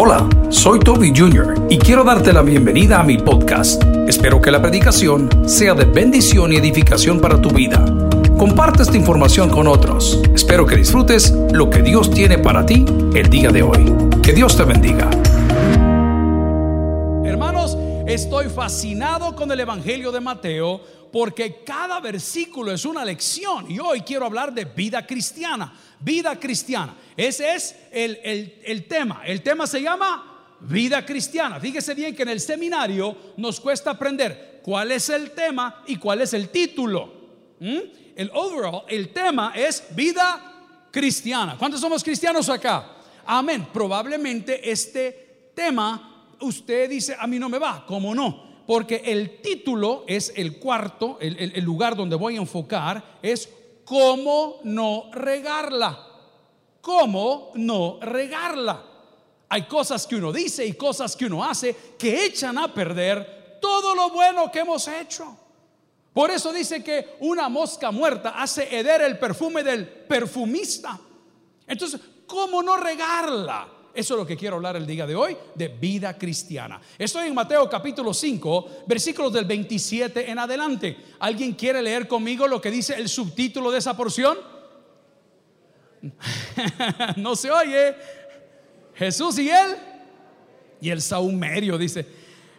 Hola, soy Toby Jr. y quiero darte la bienvenida a mi podcast. Espero que la predicación sea de bendición y edificación para tu vida. Comparte esta información con otros. Espero que disfrutes lo que Dios tiene para ti el día de hoy. Que Dios te bendiga. Hermanos, estoy fascinado con el Evangelio de Mateo porque cada versículo es una lección y hoy quiero hablar de vida cristiana, vida cristiana. Ese es el, tema. El tema se llama vida cristiana. Fíjese bien que en el seminario nos cuesta aprender cuál es el tema y cuál es el título. ¿Mm? El overall, el tema es vida cristiana. ¿Cuántos somos cristianos acá? Amén. Probablemente este tema usted dice, a mí no me va, ¿cómo no? Porque el título es el cuarto, el, lugar donde voy a enfocar, es cómo no regarla. ¿Cómo no regarla? Hay cosas que uno dice y cosas que uno hace que echan a perder todo lo bueno que hemos hecho. Por eso dice que una mosca muerta hace heder el perfume del perfumista. Entonces, ¿cómo no regarla? Eso es lo que quiero hablar el día de hoy, de vida cristiana. Estoy en Mateo capítulo 5, versículos del 27 en adelante. ¿Alguien quiere leer conmigo lo que dice el subtítulo de esa porción? no se oye. Jesús y él. Y el saumerio dice,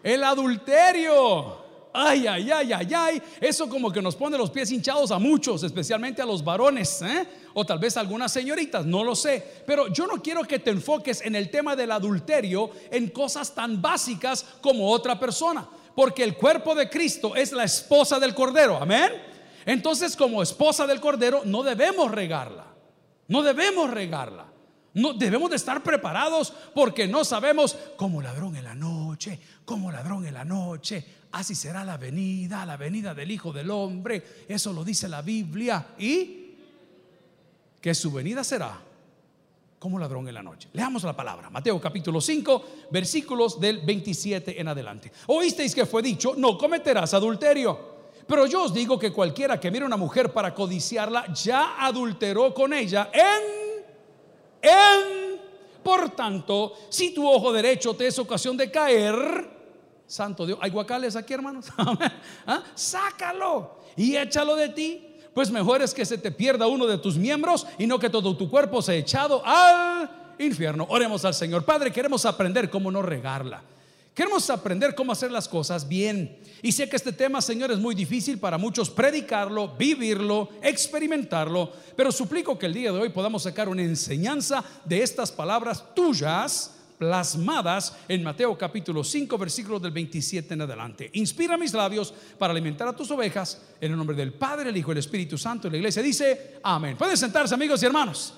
el adulterio. Ay, ay, ay, ay, ay. Eso como que nos pone los pies hinchados a muchos, especialmente a los varones, ¿eh? o tal vez a algunas señoritas, no lo sé. Pero yo no quiero que te enfoques en el tema del adulterio en cosas tan básicas como otra persona, porque el cuerpo de Cristo es la esposa del Cordero, amén. Entonces, como esposa del Cordero, no debemos regarla, no debemos regarla. No, debemos de estar preparados porque no sabemos como ladrón en la noche, como ladrón en la noche. Así será la venida, la venida del Hijo del Hombre. Eso lo dice la Biblia. Y que su venida será como ladrón en la noche. Leamos la palabra. Mateo capítulo 5, versículos del 27 en adelante. Oísteis que fue dicho, no cometerás adulterio. Pero yo os digo que cualquiera que mire a una mujer para codiciarla, ya adulteró con ella en en, por tanto, si tu ojo derecho te es ocasión de caer, santo Dios, ¿hay guacales aquí, hermanos? ¿Ah? Sácalo y échalo de ti. Pues mejor es que se te pierda uno de tus miembros y no que todo tu cuerpo sea echado al infierno. Oremos al Señor. Padre, queremos aprender cómo no regarla. Queremos aprender cómo hacer las cosas bien. Y sé que este tema, Señor, es muy difícil para muchos predicarlo, vivirlo, experimentarlo, pero suplico que el día de hoy podamos sacar una enseñanza de estas palabras tuyas plasmadas en Mateo capítulo 5 versículos del 27 en adelante. Inspira mis labios para alimentar a tus ovejas en el nombre del Padre, el Hijo el Espíritu Santo. Y la iglesia dice, amén. Pueden sentarse amigos y hermanos.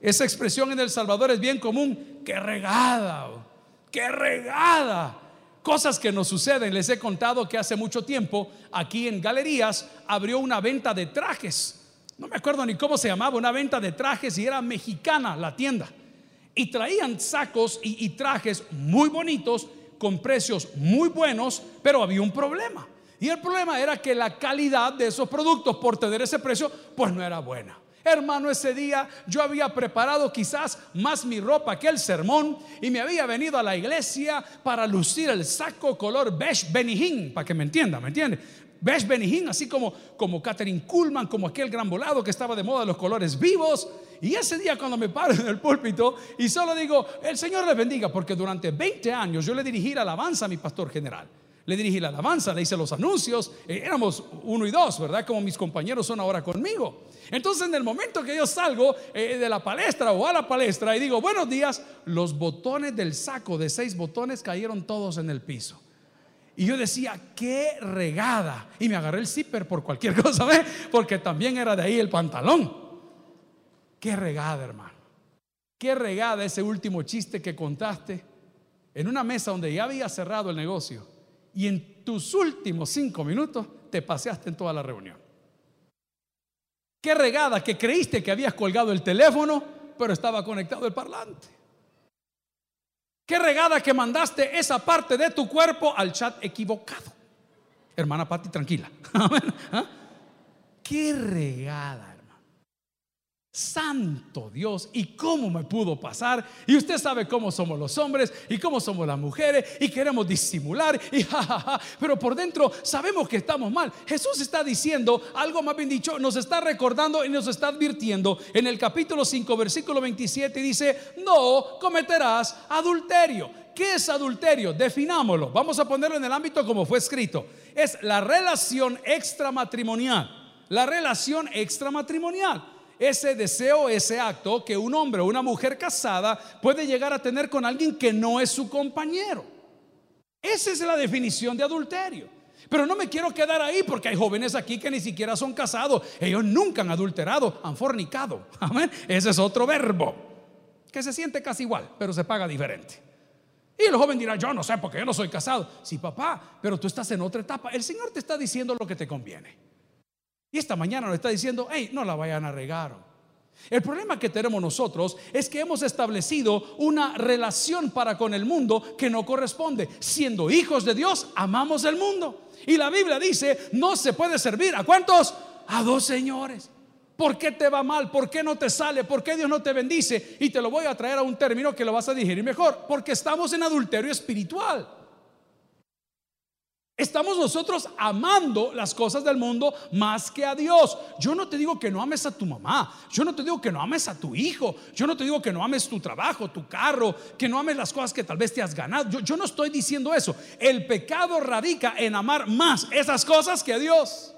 Esa expresión en El Salvador es bien común, que regada qué regada. Cosas que nos suceden. Les he contado que hace mucho tiempo aquí en Galerías abrió una venta de trajes. No me acuerdo ni cómo se llamaba, una venta de trajes y era mexicana la tienda. Y traían sacos y, trajes muy bonitos con precios muy buenos, pero había un problema. Y el problema era que la calidad de esos productos por tener ese precio, pues no era buena. Hermano, ese día yo había preparado quizás más mi ropa que el sermón y me había venido a la iglesia para lucir el saco color beige benijín, para que me entienda, ¿me entiende? Beige benijín, así como, como Catherine Kuhlman, como aquel gran volado que estaba de moda los colores vivos. Y ese día cuando me paro en el púlpito y solo digo, el Señor le bendiga, porque durante 20 años yo le dirigí la alabanza a mi pastor general le dirigí la alabanza, le hice los anuncios, eh, éramos uno y dos, ¿verdad? Como mis compañeros son ahora conmigo. Entonces en el momento que yo salgo eh, de la palestra o a la palestra y digo, buenos días, los botones del saco de seis botones cayeron todos en el piso. Y yo decía, qué regada. Y me agarré el zipper por cualquier cosa, ¿ve? Porque también era de ahí el pantalón. Qué regada, hermano. Qué regada ese último chiste que contaste en una mesa donde ya había cerrado el negocio y en tus últimos cinco minutos te paseaste en toda la reunión. Qué regada que creíste que habías colgado el teléfono, pero estaba conectado el parlante. Qué regada que mandaste esa parte de tu cuerpo al chat equivocado. Hermana Patti, tranquila. ¿Ah? Qué regada. Santo Dios, ¿y cómo me pudo pasar? Y usted sabe cómo somos los hombres y cómo somos las mujeres y queremos disimular y jajaja, pero por dentro sabemos que estamos mal. Jesús está diciendo algo más bien dicho, nos está recordando y nos está advirtiendo en el capítulo 5, versículo 27 dice, "No cometerás adulterio." ¿Qué es adulterio? Definámoslo. Vamos a ponerlo en el ámbito como fue escrito. Es la relación extramatrimonial. La relación extramatrimonial ese deseo, ese acto que un hombre o una mujer casada puede llegar a tener con alguien que no es su compañero. Esa es la definición de adulterio. Pero no me quiero quedar ahí porque hay jóvenes aquí que ni siquiera son casados. Ellos nunca han adulterado, han fornicado. Amén. Ese es otro verbo que se siente casi igual, pero se paga diferente. Y el joven dirá, yo no sé porque yo no soy casado. Sí, papá, pero tú estás en otra etapa. El Señor te está diciendo lo que te conviene. Y esta mañana nos está diciendo, hey, no la vayan a regar. El problema que tenemos nosotros es que hemos establecido una relación para con el mundo que no corresponde. Siendo hijos de Dios, amamos el mundo. Y la Biblia dice, no se puede servir. ¿A cuántos? A dos señores. ¿Por qué te va mal? ¿Por qué no te sale? ¿Por qué Dios no te bendice? Y te lo voy a traer a un término que lo vas a digerir mejor. Porque estamos en adulterio espiritual. Estamos nosotros amando las cosas del mundo más que a Dios. Yo no te digo que no ames a tu mamá. Yo no te digo que no ames a tu hijo. Yo no te digo que no ames tu trabajo, tu carro, que no ames las cosas que tal vez te has ganado. Yo, no estoy diciendo eso. El pecado radica en amar más esas cosas que a Dios.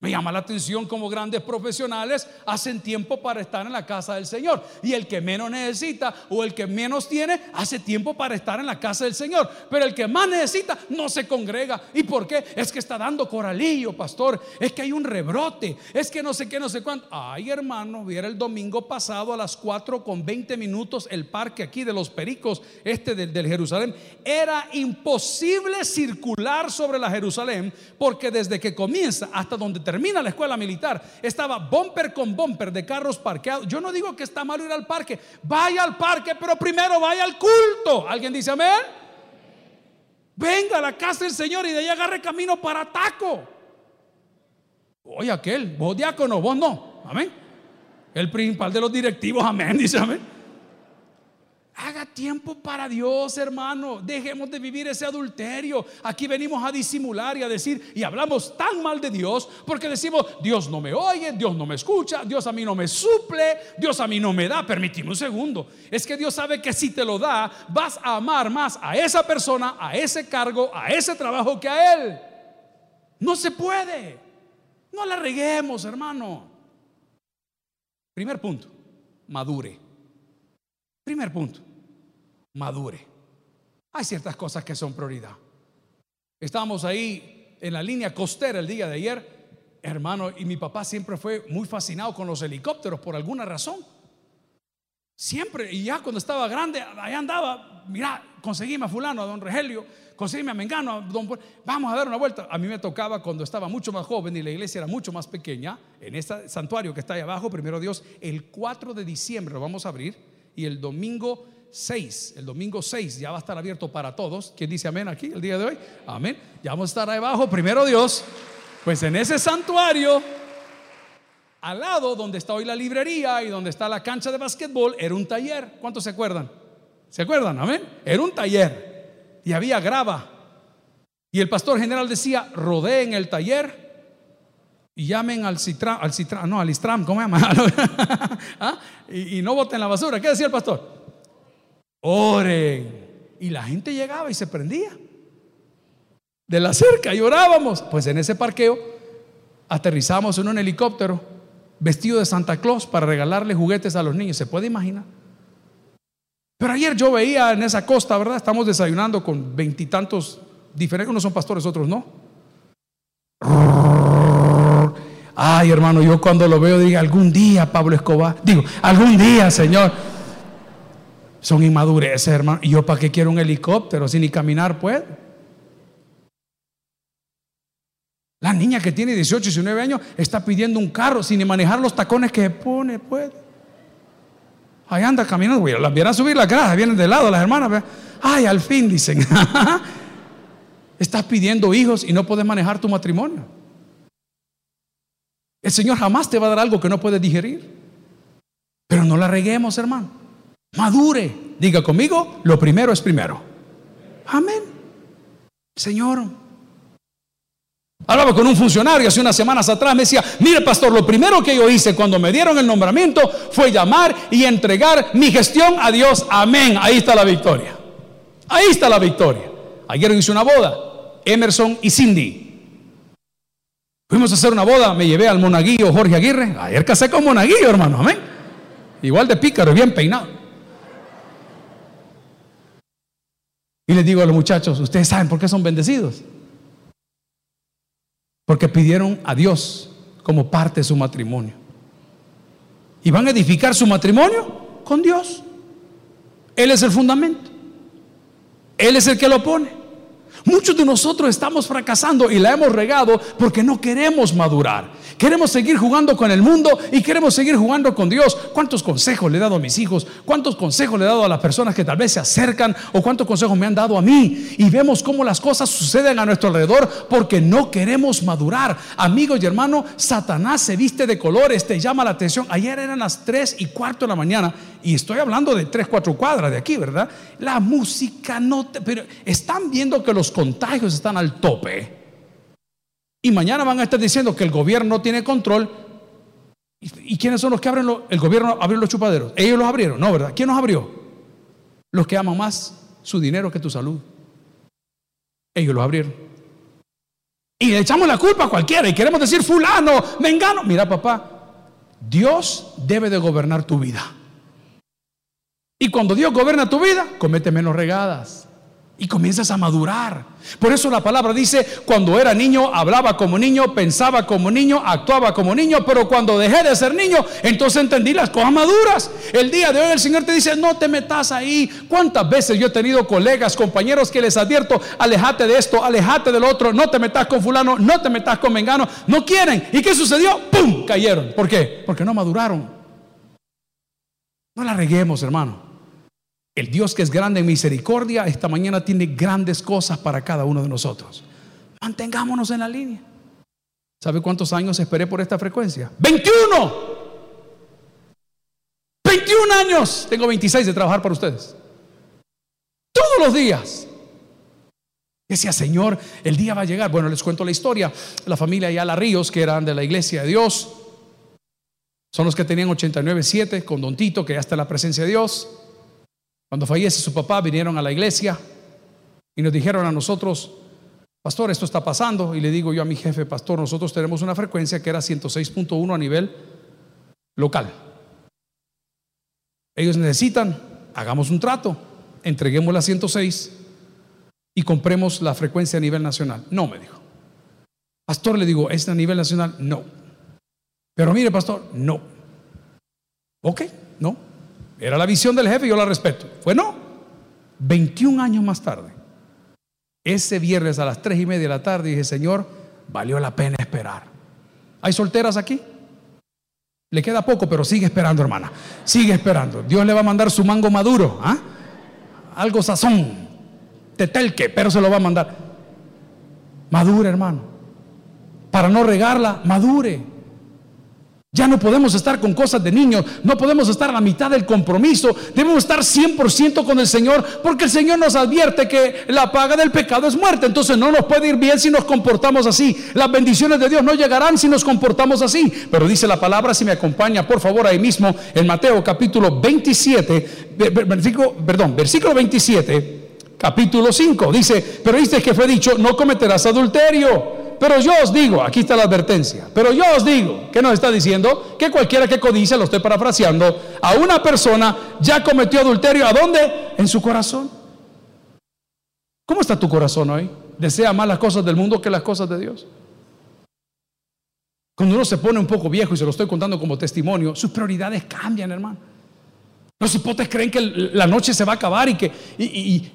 Me llama la atención como grandes profesionales hacen tiempo para estar en la casa del Señor. Y el que menos necesita o el que menos tiene, hace tiempo para estar en la casa del Señor. Pero el que más necesita no se congrega. ¿Y por qué? Es que está dando coralillo, pastor. Es que hay un rebrote. Es que no sé qué, no sé cuánto. Ay, hermano, viera el domingo pasado a las 4 con 20 minutos el parque aquí de los Pericos, este del, del Jerusalén. Era imposible circular sobre la Jerusalén porque desde que comienza hasta donde termina la escuela militar, estaba bumper con bumper de carros parqueados. Yo no digo que está malo ir al parque, vaya al parque, pero primero vaya al culto. ¿Alguien dice amén? Venga a la casa del Señor y de ahí agarre camino para Taco. Oye, aquel, vos diácono, vos no. Amén. El principal de los directivos, amén, dice amén. Haga tiempo para Dios, hermano. Dejemos de vivir ese adulterio. Aquí venimos a disimular y a decir, y hablamos tan mal de Dios, porque decimos, Dios no me oye, Dios no me escucha, Dios a mí no me suple, Dios a mí no me da. Permíteme un segundo. Es que Dios sabe que si te lo da, vas a amar más a esa persona, a ese cargo, a ese trabajo que a Él. No se puede. No la reguemos, hermano. Primer punto, madure. Primer punto madure. Hay ciertas cosas que son prioridad. Estábamos ahí en la línea costera el día de ayer, hermano, y mi papá siempre fue muy fascinado con los helicópteros por alguna razón. Siempre, y ya cuando estaba grande, allá andaba, mira, conseguíme a fulano, a don Regelio, conseguíme a Mengano, a don... Vamos a dar una vuelta. A mí me tocaba cuando estaba mucho más joven y la iglesia era mucho más pequeña, en este santuario que está ahí abajo, primero Dios, el 4 de diciembre lo vamos a abrir y el domingo 6, el domingo 6 ya va a estar abierto para todos. ¿Quién dice amén aquí el día de hoy? Amén. Ya vamos a estar ahí abajo, primero Dios. Pues en ese santuario, al lado donde está hoy la librería y donde está la cancha de básquetbol, era un taller. ¿Cuántos se acuerdan? ¿Se acuerdan? Amén. Era un taller y había grava. Y el pastor general decía, rodeen el taller y llamen al Citram, al Citram, no, al Istram, ¿cómo se llama? ¿Ah? y, y no boten la basura. ¿Qué decía el pastor? Oren. Y la gente llegaba y se prendía. De la cerca y orábamos. Pues en ese parqueo aterrizamos en un helicóptero vestido de Santa Claus para regalarle juguetes a los niños. ¿Se puede imaginar? Pero ayer yo veía en esa costa, ¿verdad? Estamos desayunando con veintitantos diferentes. Unos son pastores, otros no. Ay, hermano, yo cuando lo veo digo, algún día, Pablo Escobar, digo, algún día, Señor. Son inmadureces, hermano. ¿Y yo para qué quiero un helicóptero si ni caminar puedo? La niña que tiene 18, 19 años está pidiendo un carro sin ni manejar los tacones que pone, puede. Ahí anda caminando, las vienen a subir la grada, vienen de lado las hermanas. Ay, al fin dicen, estás pidiendo hijos y no puedes manejar tu matrimonio. El Señor jamás te va a dar algo que no puedes digerir. Pero no la reguemos, hermano. Madure. Diga conmigo, lo primero es primero. Amén. Señor. Hablaba con un funcionario hace unas semanas atrás, me decía, mire pastor, lo primero que yo hice cuando me dieron el nombramiento fue llamar y entregar mi gestión a Dios. Amén. Ahí está la victoria. Ahí está la victoria. Ayer hice una boda, Emerson y Cindy. Fuimos a hacer una boda, me llevé al monaguillo Jorge Aguirre. Ayer casé con monaguillo, hermano, amén. Igual de pícaro, bien peinado. Y les digo a los muchachos, ¿ustedes saben por qué son bendecidos? Porque pidieron a Dios como parte de su matrimonio. Y van a edificar su matrimonio con Dios. Él es el fundamento. Él es el que lo pone. Muchos de nosotros estamos fracasando y la hemos regado porque no queremos madurar. Queremos seguir jugando con el mundo y queremos seguir jugando con Dios. ¿Cuántos consejos le he dado a mis hijos? ¿Cuántos consejos le he dado a las personas que tal vez se acercan? ¿O cuántos consejos me han dado a mí? Y vemos cómo las cosas suceden a nuestro alrededor porque no queremos madurar. Amigos y hermanos, Satanás se viste de colores, te llama la atención. Ayer eran las 3 y cuarto de la mañana y estoy hablando de 3, 4 cuadras de aquí, ¿verdad? La música no te... Pero están viendo que los contagios están al tope. Y mañana van a estar diciendo que el gobierno no tiene control. ¿Y, quiénes son los que abren? el gobierno abrió los chupaderos. Ellos los abrieron, no, ¿verdad? ¿Quién los abrió? Los que aman más su dinero que tu salud. Ellos los abrieron. Y le echamos la culpa a cualquiera y queremos decir fulano, mengano. Mira papá, Dios debe de gobernar tu vida. Y cuando Dios gobierna tu vida, comete menos regadas y comienzas a madurar. Por eso la palabra dice, cuando era niño hablaba como niño, pensaba como niño, actuaba como niño, pero cuando dejé de ser niño, entonces entendí las cosas maduras. El día de hoy el Señor te dice, no te metas ahí. ¿Cuántas veces yo he tenido colegas, compañeros que les advierto, alejate de esto, alejate del otro, no te metas con fulano, no te metas con mengano, no quieren. ¿Y qué sucedió? ¡Pum! Cayeron. ¿Por qué? Porque no maduraron. No la reguemos, hermano. El Dios que es grande en misericordia, esta mañana tiene grandes cosas para cada uno de nosotros. Mantengámonos en la línea. ¿Sabe cuántos años esperé por esta frecuencia? 21. 21 años. Tengo 26 de trabajar para ustedes. Todos los días. Decía, Señor, el día va a llegar. Bueno, les cuento la historia. La familia Ayala Ríos, que eran de la iglesia de Dios, son los que tenían 89.7 con Don Tito, que ya está en la presencia de Dios. Cuando fallece su papá, vinieron a la iglesia y nos dijeron a nosotros, pastor, esto está pasando. Y le digo yo a mi jefe, pastor, nosotros tenemos una frecuencia que era 106.1 a nivel local. Ellos necesitan, hagamos un trato, entreguemos la 106 y compremos la frecuencia a nivel nacional. No, me dijo. Pastor, le digo, ¿es a nivel nacional? No. Pero mire, pastor, no. Ok, no. Era la visión del jefe yo la respeto. Fue no. 21 años más tarde, ese viernes a las 3 y media de la tarde, dije, Señor, valió la pena esperar. ¿Hay solteras aquí? Le queda poco, pero sigue esperando, hermana. Sigue esperando. Dios le va a mandar su mango maduro. ¿ah? Algo sazón. Tetelque, pero se lo va a mandar. Madure, hermano. Para no regarla, madure. Ya no podemos estar con cosas de niños, no podemos estar a la mitad del compromiso, debemos estar 100% con el Señor, porque el Señor nos advierte que la paga del pecado es muerte, entonces no nos puede ir bien si nos comportamos así. Las bendiciones de Dios no llegarán si nos comportamos así, pero dice la palabra, si me acompaña por favor ahí mismo, en Mateo capítulo 27, versículo, perdón, versículo 27, capítulo 5, dice, pero dice que fue dicho, no cometerás adulterio. Pero yo os digo, aquí está la advertencia, pero yo os digo, ¿qué nos está diciendo? Que cualquiera que codicia, lo estoy parafraseando, a una persona ya cometió adulterio, ¿a dónde? En su corazón. ¿Cómo está tu corazón hoy? ¿Desea más las cosas del mundo que las cosas de Dios? Cuando uno se pone un poco viejo y se lo estoy contando como testimonio, sus prioridades cambian, hermano. Los hipotes creen que la noche se va a acabar y que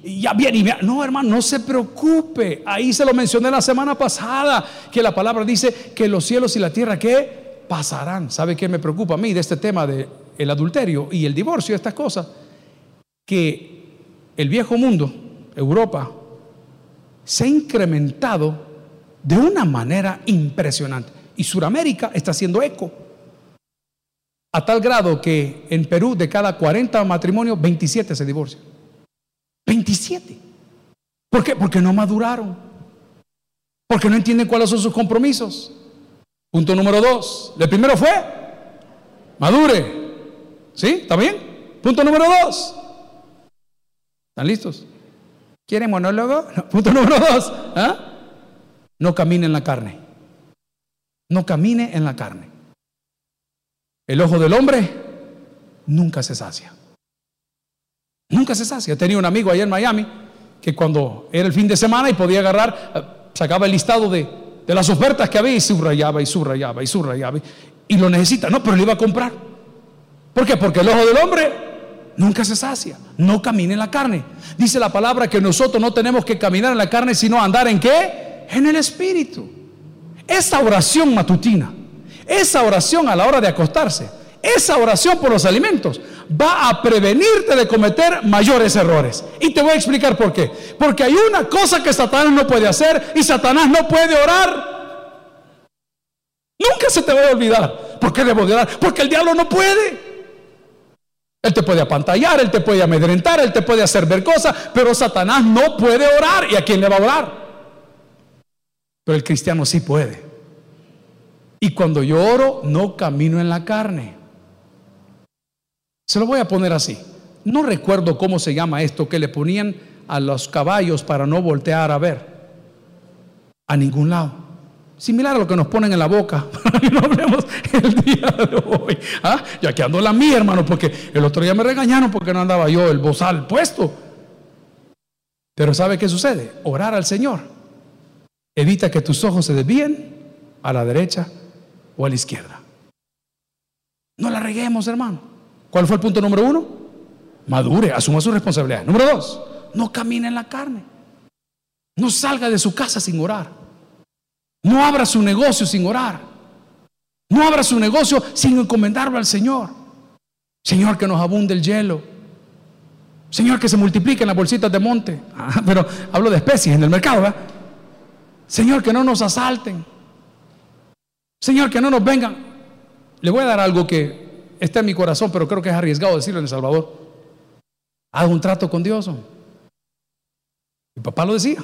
ya viene y No, hermano, no se preocupe. Ahí se lo mencioné la semana pasada, que la palabra dice que los cielos y la tierra, ¿qué? Pasarán. ¿Sabe qué me preocupa a mí de este tema del adulterio y el divorcio, estas cosas? Que el viejo mundo, Europa, se ha incrementado de una manera impresionante. Y Suramérica está haciendo eco. A tal grado que en Perú de cada 40 matrimonios, 27 se divorcian. 27. ¿Por qué? Porque no maduraron. Porque no entienden cuáles son sus compromisos. Punto número dos. El primero fue, madure. ¿Sí? ¿Está bien? Punto número dos. ¿Están listos? ¿Quieren monólogo? Punto número dos. ¿ah? No camine en la carne. No camine en la carne. El ojo del hombre nunca se sacia. Nunca se sacia. Tenía un amigo allá en Miami que cuando era el fin de semana y podía agarrar, eh, sacaba el listado de, de las ofertas que había y subrayaba y subrayaba y subrayaba y lo necesita. No, pero le iba a comprar. ¿Por qué? Porque el ojo del hombre nunca se sacia. No camine en la carne. Dice la palabra que nosotros no tenemos que caminar en la carne, sino andar en qué? En el Espíritu. Esa oración matutina, esa oración a la hora de acostarse, esa oración por los alimentos va a prevenirte de cometer mayores errores. Y te voy a explicar por qué. Porque hay una cosa que Satanás no puede hacer y Satanás no puede orar. Nunca se te va a olvidar. ¿Por qué debo de orar? Porque el diablo no puede. Él te puede apantallar, él te puede amedrentar, él te puede hacer ver cosas, pero Satanás no puede orar. ¿Y a quién le va a orar? Pero el cristiano sí puede. Y cuando yo oro, no camino en la carne. Se lo voy a poner así. No recuerdo cómo se llama esto que le ponían a los caballos para no voltear a ver a ningún lado. Similar a lo que nos ponen en la boca para que no hablemos el día de hoy. ¿Ah? Ya que ando la mía, hermano, porque el otro día me regañaron porque no andaba yo el bozal puesto. Pero ¿sabe qué sucede? Orar al Señor evita que tus ojos se desvíen a la derecha o a la izquierda. No la reguemos, hermano. ¿Cuál fue el punto número uno? Madure, asuma su responsabilidad. Número dos, no camine en la carne. No salga de su casa sin orar. No abra su negocio sin orar. No abra su negocio sin encomendarlo al Señor. Señor, que nos abunde el hielo. Señor, que se multipliquen las bolsitas de monte. Ah, pero hablo de especies en el mercado. Señor, que no nos asalten. Señor, que no nos vengan. Le voy a dar algo que está en mi corazón, pero creo que es arriesgado decirlo en El Salvador. Haga un trato con Dios. Mi papá lo decía.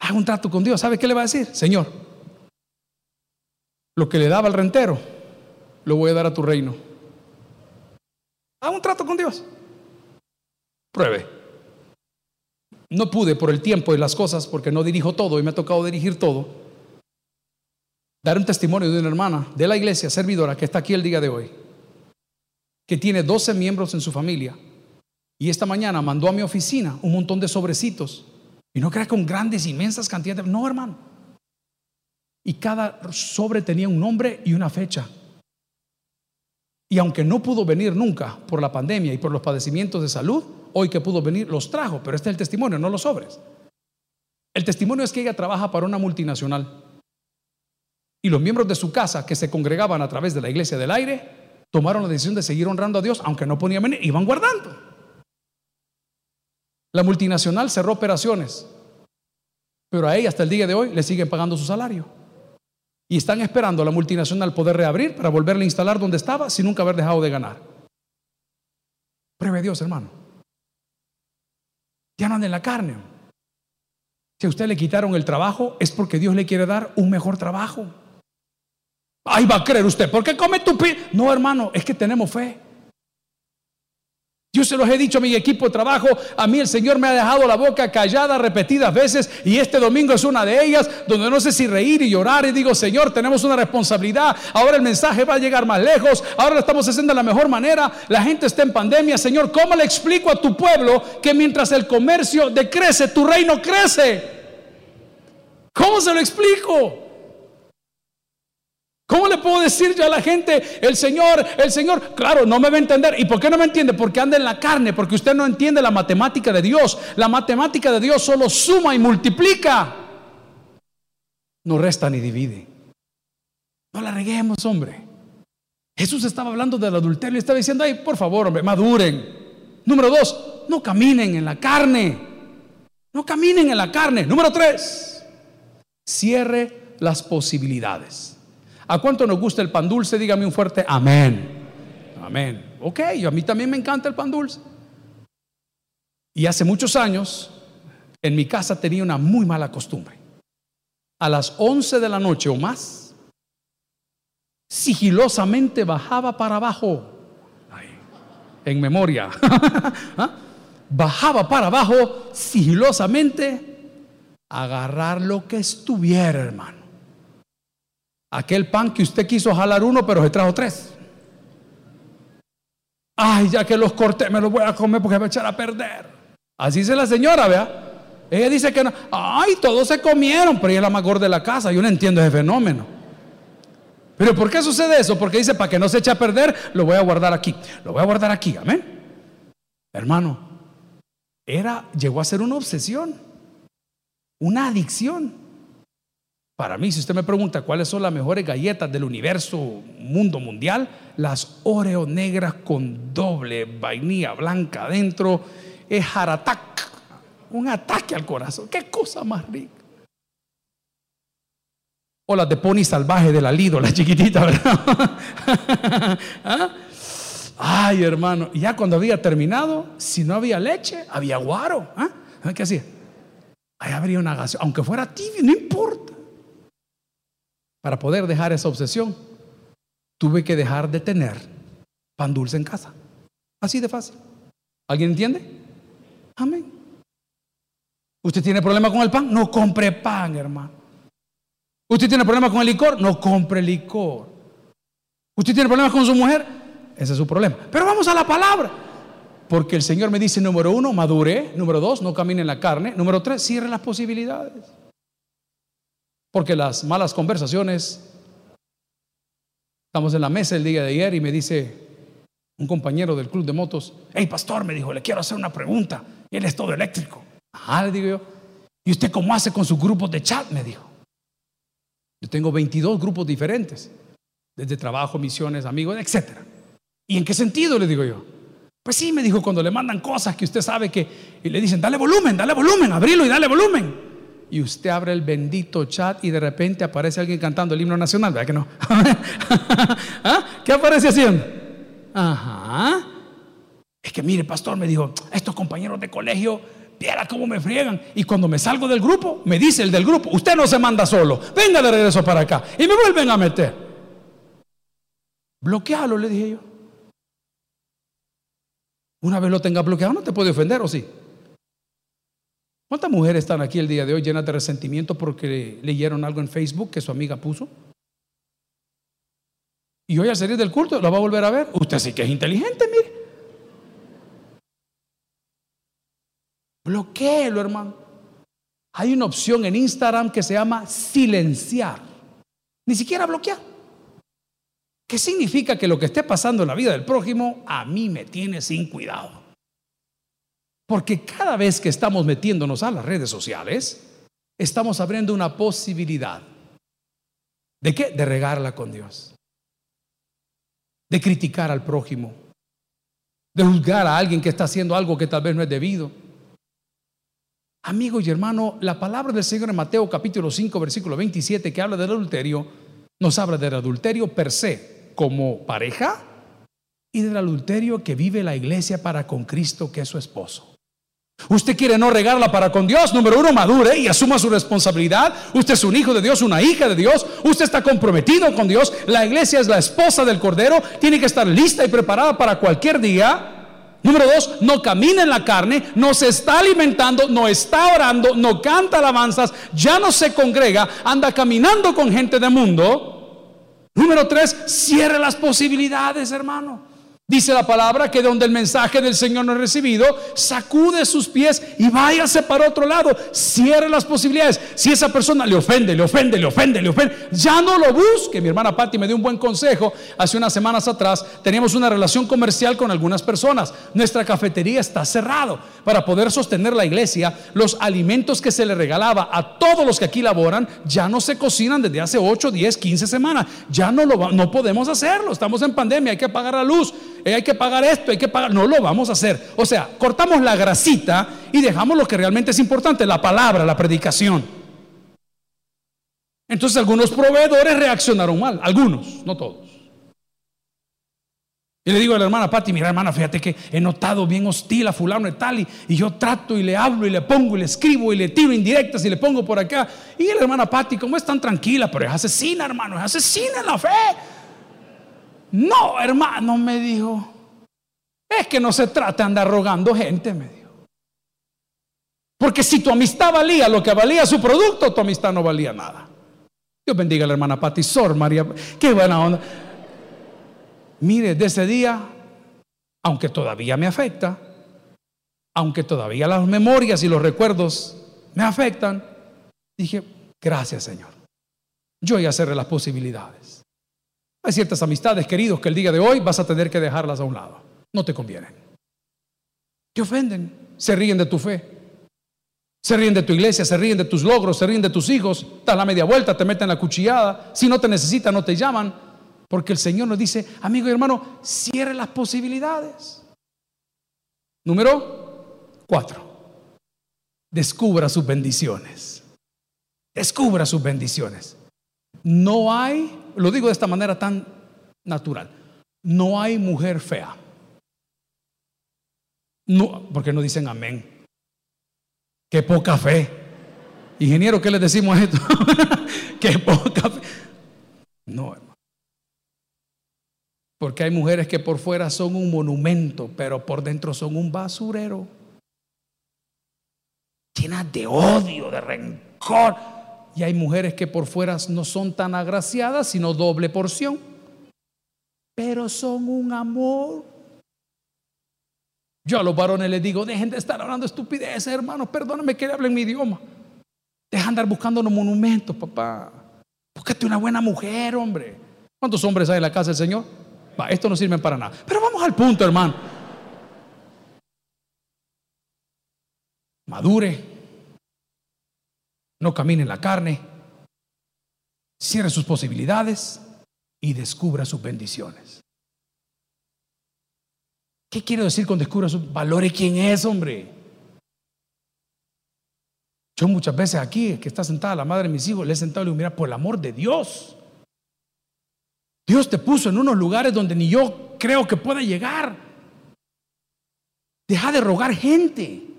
Haga un trato con Dios. ¿Sabe qué le va a decir? Señor, lo que le daba al rentero, lo voy a dar a tu reino. Haga un trato con Dios. Pruebe. No pude por el tiempo y las cosas, porque no dirijo todo y me ha tocado dirigir todo. Dar un testimonio de una hermana de la iglesia servidora que está aquí el día de hoy, que tiene 12 miembros en su familia. Y esta mañana mandó a mi oficina un montón de sobrecitos y no crea con grandes, inmensas cantidades. No, hermano. Y cada sobre tenía un nombre y una fecha. Y aunque no pudo venir nunca por la pandemia y por los padecimientos de salud, hoy que pudo venir los trajo. Pero este es el testimonio, no los sobres. El testimonio es que ella trabaja para una multinacional. Y los miembros de su casa que se congregaban a través de la iglesia del aire tomaron la decisión de seguir honrando a Dios, aunque no ponían venir, iban guardando. La multinacional cerró operaciones, pero a ella hasta el día de hoy le siguen pagando su salario. Y están esperando a la multinacional poder reabrir para volverle a instalar donde estaba sin nunca haber dejado de ganar. Pruebe Dios, hermano. Ya no en la carne. Si a usted le quitaron el trabajo, es porque Dios le quiere dar un mejor trabajo. Ahí va a creer usted, ¿por qué come tu pi? No, hermano, es que tenemos fe. Yo se los he dicho a mi equipo de trabajo, a mí el Señor me ha dejado la boca callada repetidas veces y este domingo es una de ellas donde no sé si reír y llorar y digo, Señor, tenemos una responsabilidad, ahora el mensaje va a llegar más lejos, ahora lo estamos haciendo de la mejor manera, la gente está en pandemia, Señor, ¿cómo le explico a tu pueblo que mientras el comercio decrece, tu reino crece? ¿Cómo se lo explico? ¿Cómo le puedo decir yo a la gente, el Señor, el Señor? Claro, no me va a entender. ¿Y por qué no me entiende? Porque anda en la carne, porque usted no entiende la matemática de Dios. La matemática de Dios solo suma y multiplica. No resta ni divide. No la reguemos, hombre. Jesús estaba hablando del adulterio y estaba diciendo, ay, por favor, hombre, maduren. Número dos, no caminen en la carne. No caminen en la carne. Número tres, cierre las posibilidades. ¿A cuánto nos gusta el pan dulce? Dígame un fuerte amén. Amén. Ok, a mí también me encanta el pan dulce. Y hace muchos años, en mi casa tenía una muy mala costumbre. A las 11 de la noche o más, sigilosamente bajaba para abajo. en memoria. ¿Ah? Bajaba para abajo sigilosamente, agarrar lo que estuviera, hermano. Aquel pan que usted quiso jalar uno, pero se trajo tres. Ay, ya que los corté, me los voy a comer porque me voy a echar a perder. Así dice la señora, vea. Ella dice que no. Ay, todos se comieron, pero ella es la más gorda de la casa. Yo no entiendo ese fenómeno. Pero ¿por qué sucede eso? Porque dice, para que no se eche a perder, lo voy a guardar aquí. Lo voy a guardar aquí, amén. Hermano, era, llegó a ser una obsesión, una adicción. Para mí, si usted me pregunta cuáles son las mejores galletas del universo, mundo mundial, las Oreo negras con doble vainilla blanca adentro, es jaratac, un ataque al corazón. Qué cosa más rica. O las de pony salvaje de la Lido, la chiquitita, ¿verdad? ¿Ah? Ay, hermano, ya cuando había terminado, si no había leche, había guaro. ¿Ah? ¿Qué hacía? Ahí habría una gaseosa, aunque fuera tibio, no importa. Para poder dejar esa obsesión, tuve que dejar de tener pan dulce en casa. Así de fácil. ¿Alguien entiende? Amén. ¿Usted tiene problema con el pan? No compre pan, hermano. ¿Usted tiene problema con el licor? No compre licor. ¿Usted tiene problemas con su mujer? Ese es su problema. Pero vamos a la palabra. Porque el Señor me dice, número uno, madure. Número dos, no camine en la carne. Número tres, cierre las posibilidades. Porque las malas conversaciones, estamos en la mesa el día de ayer y me dice un compañero del club de motos, hey pastor, me dijo, le quiero hacer una pregunta. Él es todo eléctrico. Ah, le digo yo, ¿y usted cómo hace con sus grupos de chat? Me dijo. Yo tengo 22 grupos diferentes, desde trabajo, misiones, amigos, etc. ¿Y en qué sentido? Le digo yo. Pues sí, me dijo, cuando le mandan cosas que usted sabe que, y le dicen, dale volumen, dale volumen, abrilo y dale volumen y usted abre el bendito chat y de repente aparece alguien cantando el himno nacional, ¿verdad que no? ¿Ah? ¿Qué aparece haciendo? Ajá. Es que mire, pastor, me dijo, estos compañeros de colegio, viera cómo me friegan. Y cuando me salgo del grupo, me dice el del grupo, usted no se manda solo, venga de regreso para acá. Y me vuelven a meter. Bloquealo, le dije yo. Una vez lo tenga bloqueado, no te puede ofender, ¿o sí? ¿Cuántas mujeres están aquí el día de hoy llenas de resentimiento porque leyeron algo en Facebook que su amiga puso? Y hoy al salir del culto la va a volver a ver. Usted sí que es inteligente, mire. Bloquéelo, hermano. Hay una opción en Instagram que se llama silenciar. Ni siquiera bloquear. ¿Qué significa que lo que esté pasando en la vida del prójimo a mí me tiene sin cuidado? Porque cada vez que estamos metiéndonos a las redes sociales, estamos abriendo una posibilidad. ¿De qué? De regarla con Dios. De criticar al prójimo. De juzgar a alguien que está haciendo algo que tal vez no es debido. Amigo y hermano, la palabra del Señor en Mateo capítulo 5, versículo 27, que habla del adulterio, nos habla del adulterio per se como pareja y del adulterio que vive la iglesia para con Cristo, que es su esposo. Usted quiere no regarla para con Dios. Número uno, madure y asuma su responsabilidad. Usted es un hijo de Dios, una hija de Dios. Usted está comprometido con Dios. La iglesia es la esposa del Cordero. Tiene que estar lista y preparada para cualquier día. Número dos, no camina en la carne, no se está alimentando, no está orando, no canta alabanzas, ya no se congrega, anda caminando con gente de mundo. Número tres, cierre las posibilidades, hermano. Dice la palabra que donde el mensaje del Señor no es recibido, sacude sus pies y váyase para otro lado. Cierre las posibilidades. Si esa persona le ofende, le ofende, le ofende, le ofende, ya no lo busque. Mi hermana Patti me dio un buen consejo. Hace unas semanas atrás teníamos una relación comercial con algunas personas. Nuestra cafetería está cerrado. Para poder sostener la iglesia, los alimentos que se le regalaba a todos los que aquí laboran ya no se cocinan desde hace 8, 10, 15 semanas. Ya no, lo, no podemos hacerlo. Estamos en pandemia, hay que pagar la luz. Eh, hay que pagar esto, hay que pagar, no lo vamos a hacer. O sea, cortamos la grasita y dejamos lo que realmente es importante, la palabra, la predicación. Entonces algunos proveedores reaccionaron mal, algunos, no todos. Y le digo a la hermana Pati, mira hermana, fíjate que he notado bien hostil a fulano y tal, y, yo trato y le hablo y le pongo y le escribo y le tiro indirectas y le pongo por acá. Y la hermana Pati, como es tan tranquila, pero es asesina, hermano, es asesina en la fe. No, hermano, me dijo, es que no se trata de andar rogando gente, me dijo. Porque si tu amistad valía lo que valía su producto, tu amistad no valía nada. Dios bendiga a la hermana Pati Sor, María, qué buena onda. Mire, de ese día, aunque todavía me afecta, aunque todavía las memorias y los recuerdos me afectan, dije, gracias Señor. Yo ya cerré las posibilidades. Hay ciertas amistades, queridos, que el día de hoy vas a tener que dejarlas a un lado. No te convienen. Te ofenden, se ríen de tu fe. Se ríen de tu iglesia, se ríen de tus logros, se ríen de tus hijos, das la media vuelta, te meten la cuchillada. Si no te necesitan, no te llaman. Porque el Señor nos dice, amigo y hermano, cierre las posibilidades. Número cuatro, descubra sus bendiciones. Descubra sus bendiciones. No hay, lo digo de esta manera tan natural, no hay mujer fea. No, porque no dicen amén. Qué poca fe. Ingeniero, ¿qué le decimos a esto? Qué poca fe. No, hermano. Porque hay mujeres que por fuera son un monumento, pero por dentro son un basurero. Llenas de odio, de rencor. Y hay mujeres que por fuera no son tan agraciadas, sino doble porción. Pero son un amor. Yo a los varones les digo, dejen de estar hablando estupideces, hermanos. Perdóname que hablen mi idioma. Deja de andar buscando los monumentos, papá. Búscate una buena mujer, hombre. ¿Cuántos hombres hay en la casa del Señor? esto no sirve para nada. Pero vamos al punto, hermano. Madure. No camine en la carne. Cierre sus posibilidades y descubra sus bendiciones. ¿Qué quiero decir con descubra sus valores? ¿Quién es, hombre? Yo muchas veces aquí, que está sentada la madre de mis hijos, le he sentado y le digo, mira, por el amor de Dios, Dios te puso en unos lugares donde ni yo creo que pueda llegar. Deja de rogar gente.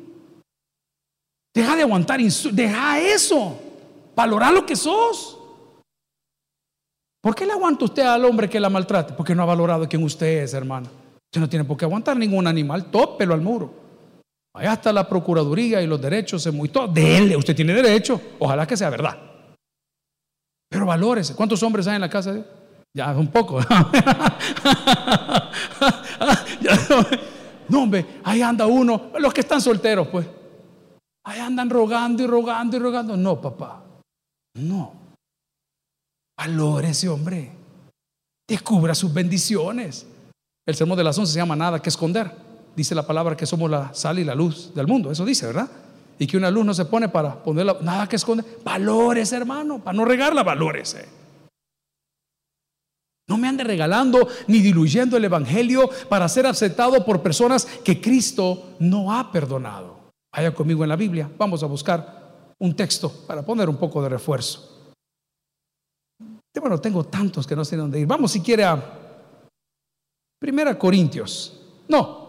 Deja de aguantar Deja eso. Valorar lo que sos. ¿Por qué le aguanta usted al hombre que la maltrate? Porque no ha valorado quién usted es, hermano. Usted no tiene por qué aguantar ningún animal. Tópelo al muro. Allá está la Procuraduría y los derechos. Se muy. Dele, usted tiene derecho. Ojalá que sea verdad. Pero valórese. ¿Cuántos hombres hay en la casa de Dios? Ya, un poco. no, hombre, ahí anda uno, los que están solteros, pues. Ahí andan rogando y rogando y rogando. No, papá. No. Valore ese hombre. Descubra sus bendiciones. El sermón de las once se llama nada que esconder. Dice la palabra que somos la sal y la luz del mundo. Eso dice, ¿verdad? Y que una luz no se pone para ponerla, nada que esconder. Valores, hermano, para no regarla, valores. No me ande regalando ni diluyendo el Evangelio para ser aceptado por personas que Cristo no ha perdonado. Vaya conmigo en la Biblia. Vamos a buscar un texto para poner un poco de refuerzo. Bueno, tengo tantos que no sé dónde ir. Vamos si quiere a Primera Corintios. No.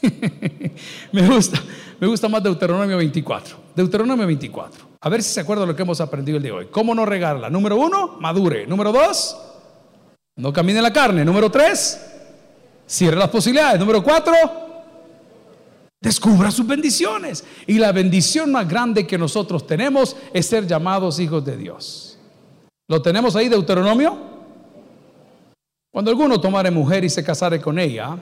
me gusta, me gusta más Deuteronomio 24. Deuteronomio 24. A ver si se acuerda de lo que hemos aprendido el día de hoy. ¿Cómo no regarla? Número uno, madure. Número dos, no camine la carne. Número tres, cierre las posibilidades. Número cuatro, descubra sus bendiciones. Y la bendición más grande que nosotros tenemos es ser llamados hijos de Dios. ¿Lo tenemos ahí, Deuteronomio? Cuando alguno tomare mujer y se casare con ella,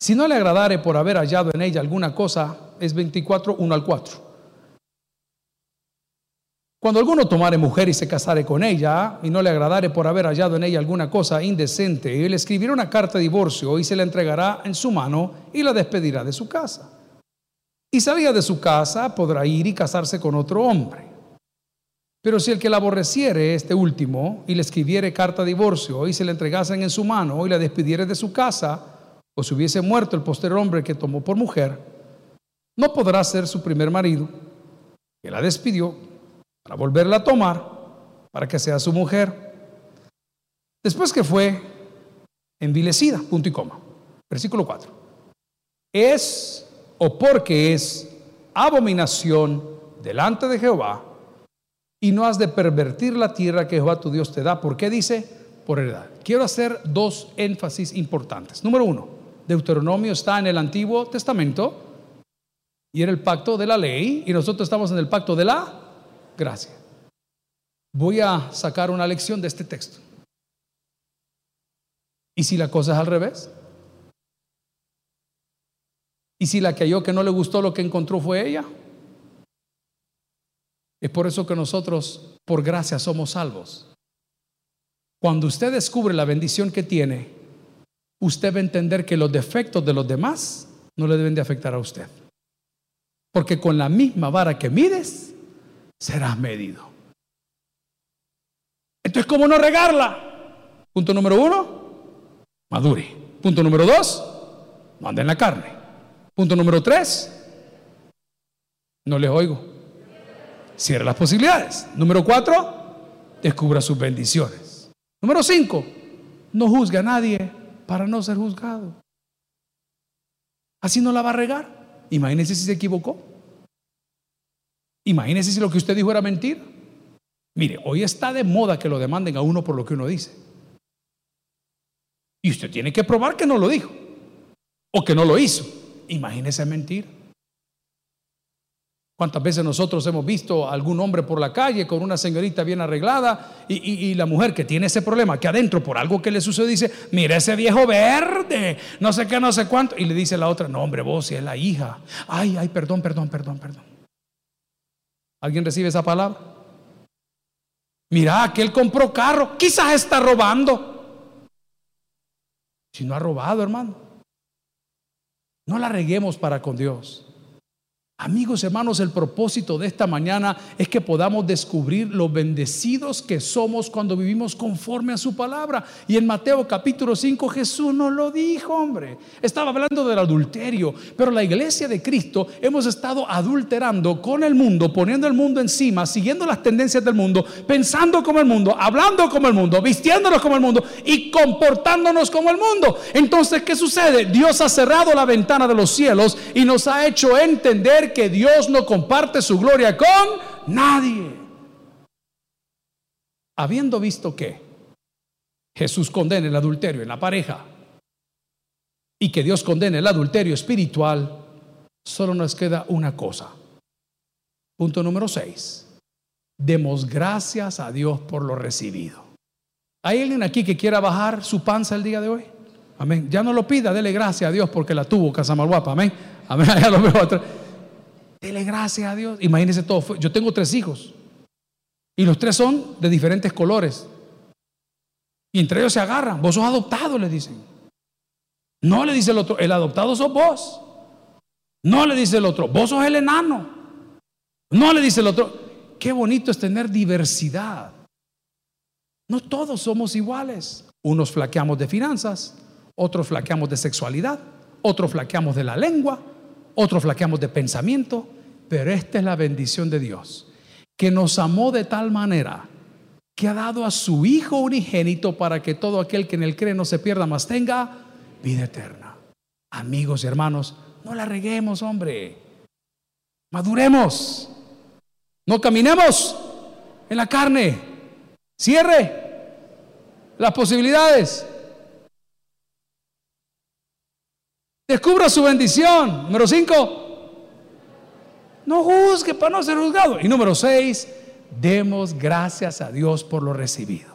si no le agradare por haber hallado en ella alguna cosa, es 24, 1 al 4. Cuando alguno tomare mujer y se casare con ella y no le agradare por haber hallado en ella alguna cosa indecente, él escribirá una carta de divorcio y se la entregará en su mano y la despedirá de su casa. Y salida de su casa podrá ir y casarse con otro hombre. Pero si el que la aborreciere, este último, y le escribiere carta de divorcio y se la entregasen en su mano y la despidiere de su casa, o si hubiese muerto el posterior hombre que tomó por mujer, no podrá ser su primer marido, que la despidió para volverla a tomar, para que sea su mujer. Después que fue envilecida, punto y coma. Versículo 4. Es o porque es abominación delante de Jehová y no has de pervertir la tierra que Jehová tu Dios te da. ¿Por qué dice? Por heredad. Quiero hacer dos énfasis importantes. Número uno, Deuteronomio está en el Antiguo Testamento y era el pacto de la ley y nosotros estamos en el pacto de la gracia. Voy a sacar una lección de este texto. ¿Y si la cosa es al revés? ¿Y si la que halló que no le gustó lo que encontró fue ella? Es por eso que nosotros, por gracia, somos salvos. Cuando usted descubre la bendición que tiene, usted va a entender que los defectos de los demás no le deben de afectar a usted. Porque con la misma vara que mides, serás medido. Entonces, ¿cómo no regarla? Punto número uno, madure. Punto número dos, no en la carne. Punto número tres, no les oigo. Cierra las posibilidades. Número cuatro, descubra sus bendiciones. Número cinco, no juzgue a nadie para no ser juzgado. Así no la va a regar. Imagínese si se equivocó. Imagínese si lo que usted dijo era mentira. Mire, hoy está de moda que lo demanden a uno por lo que uno dice. Y usted tiene que probar que no lo dijo o que no lo hizo. Imagínese mentir. ¿Cuántas veces nosotros hemos visto a algún hombre por la calle con una señorita bien arreglada y, la mujer que tiene ese problema, que adentro por algo que le sucede dice, mira ese viejo verde, no sé qué, no sé cuánto, y le dice la otra, no hombre, vos si es la hija, ay, ay, perdón, perdón, perdón, perdón. ¿Alguien recibe esa palabra? Mira, que él compró carro, quizás está robando. Si no ha robado, hermano. No la reguemos para con Dios. Amigos, hermanos, el propósito de esta mañana es que podamos descubrir lo bendecidos que somos cuando vivimos conforme a su palabra. Y en Mateo capítulo 5 Jesús nos lo dijo, hombre. Estaba hablando del adulterio, pero la iglesia de Cristo hemos estado adulterando con el mundo, poniendo el mundo encima, siguiendo las tendencias del mundo, pensando como el mundo, hablando como el mundo, vistiéndonos como el mundo y comportándonos como el mundo. Entonces, ¿qué sucede? Dios ha cerrado la ventana de los cielos y nos ha hecho entender que Dios no comparte su gloria con nadie. Habiendo visto que Jesús condena el adulterio en la pareja y que Dios condena el adulterio espiritual, solo nos queda una cosa. Punto número 6. Demos gracias a Dios por lo recibido. ¿Hay alguien aquí que quiera bajar su panza el día de hoy? Amén. Ya no lo pida, dele gracias a Dios porque la tuvo Casamalguapa. Amén. Amén. Ya lo veo atrás. Dele gracias a Dios. Imagínense todo. Yo tengo tres hijos. Y los tres son de diferentes colores. Y entre ellos se agarran. Vos sos adoptado, le dicen. No le dice el otro, el adoptado sos vos. No le dice el otro, vos sos el enano. No le dice el otro, qué bonito es tener diversidad. No todos somos iguales. Unos flaqueamos de finanzas, otros flaqueamos de sexualidad, otros flaqueamos de la lengua, otros flaqueamos de pensamiento, pero esta es la bendición de Dios, que nos amó de tal manera que ha dado a su Hijo unigénito para que todo aquel que en él cree no se pierda, más tenga vida eterna. Amigos y hermanos, no la reguemos, hombre. Maduremos. No caminemos en la carne. Cierre las posibilidades. Descubra su bendición. Número cinco, no juzgue para no ser juzgado. Y número seis, demos gracias a Dios por lo recibido.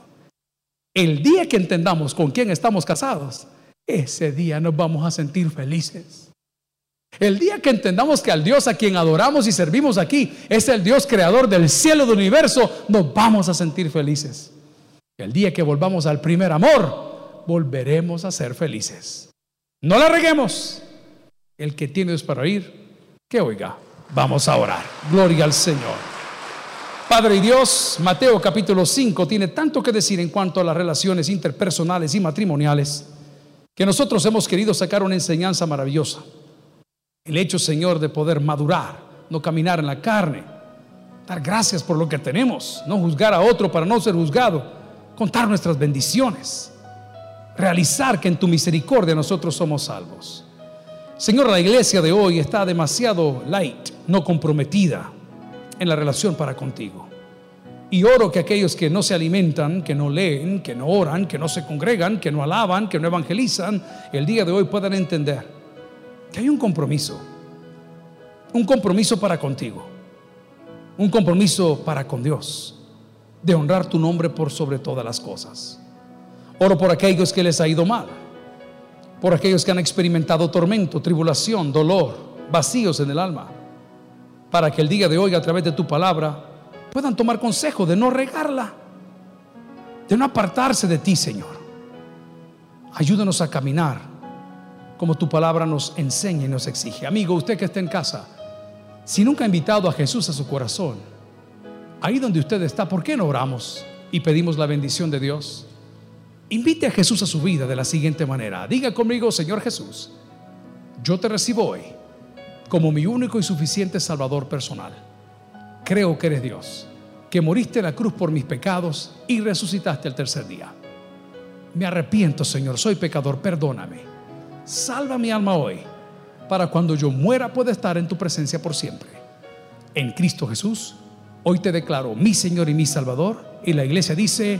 El día que entendamos con quién estamos casados, ese día nos vamos a sentir felices. El día que entendamos que al Dios a quien adoramos y servimos aquí es el Dios creador del cielo del universo, nos vamos a sentir felices. El día que volvamos al primer amor, volveremos a ser felices. No la reguemos. El que tiene Dios para oír, que oiga. Vamos a orar. Gloria al Señor. Padre y Dios, Mateo capítulo 5 tiene tanto que decir en cuanto a las relaciones interpersonales y matrimoniales, que nosotros hemos querido sacar una enseñanza maravillosa. El hecho, Señor, de poder madurar, no caminar en la carne, dar gracias por lo que tenemos, no juzgar a otro para no ser juzgado, contar nuestras bendiciones, realizar que en tu misericordia nosotros somos salvos. Señor, la iglesia de hoy está demasiado light, no comprometida en la relación para contigo. Y oro que aquellos que no se alimentan, que no leen, que no oran, que no se congregan, que no alaban, que no evangelizan, el día de hoy puedan entender que hay un compromiso. Un compromiso para contigo. Un compromiso para con Dios. De honrar tu nombre por sobre todas las cosas. Oro por aquellos que les ha ido mal. Por aquellos que han experimentado tormento, tribulación, dolor, vacíos en el alma. Para que el día de hoy a través de tu palabra puedan tomar consejo de no regarla, de no apartarse de ti, Señor. Ayúdanos a caminar como tu palabra nos enseña y nos exige. Amigo, usted que está en casa, si nunca ha invitado a Jesús a su corazón, ahí donde usted está, ¿por qué no oramos y pedimos la bendición de Dios? Invite a Jesús a su vida de la siguiente manera. Diga conmigo, Señor Jesús, yo te recibo hoy como mi único y suficiente Salvador personal creo que eres Dios, que moriste en la cruz por mis pecados y resucitaste el tercer día. Me arrepiento, Señor, soy pecador, perdóname. Salva mi alma hoy, para cuando yo muera pueda estar en tu presencia por siempre. En Cristo Jesús, hoy te declaro mi Señor y mi Salvador, y la iglesia dice,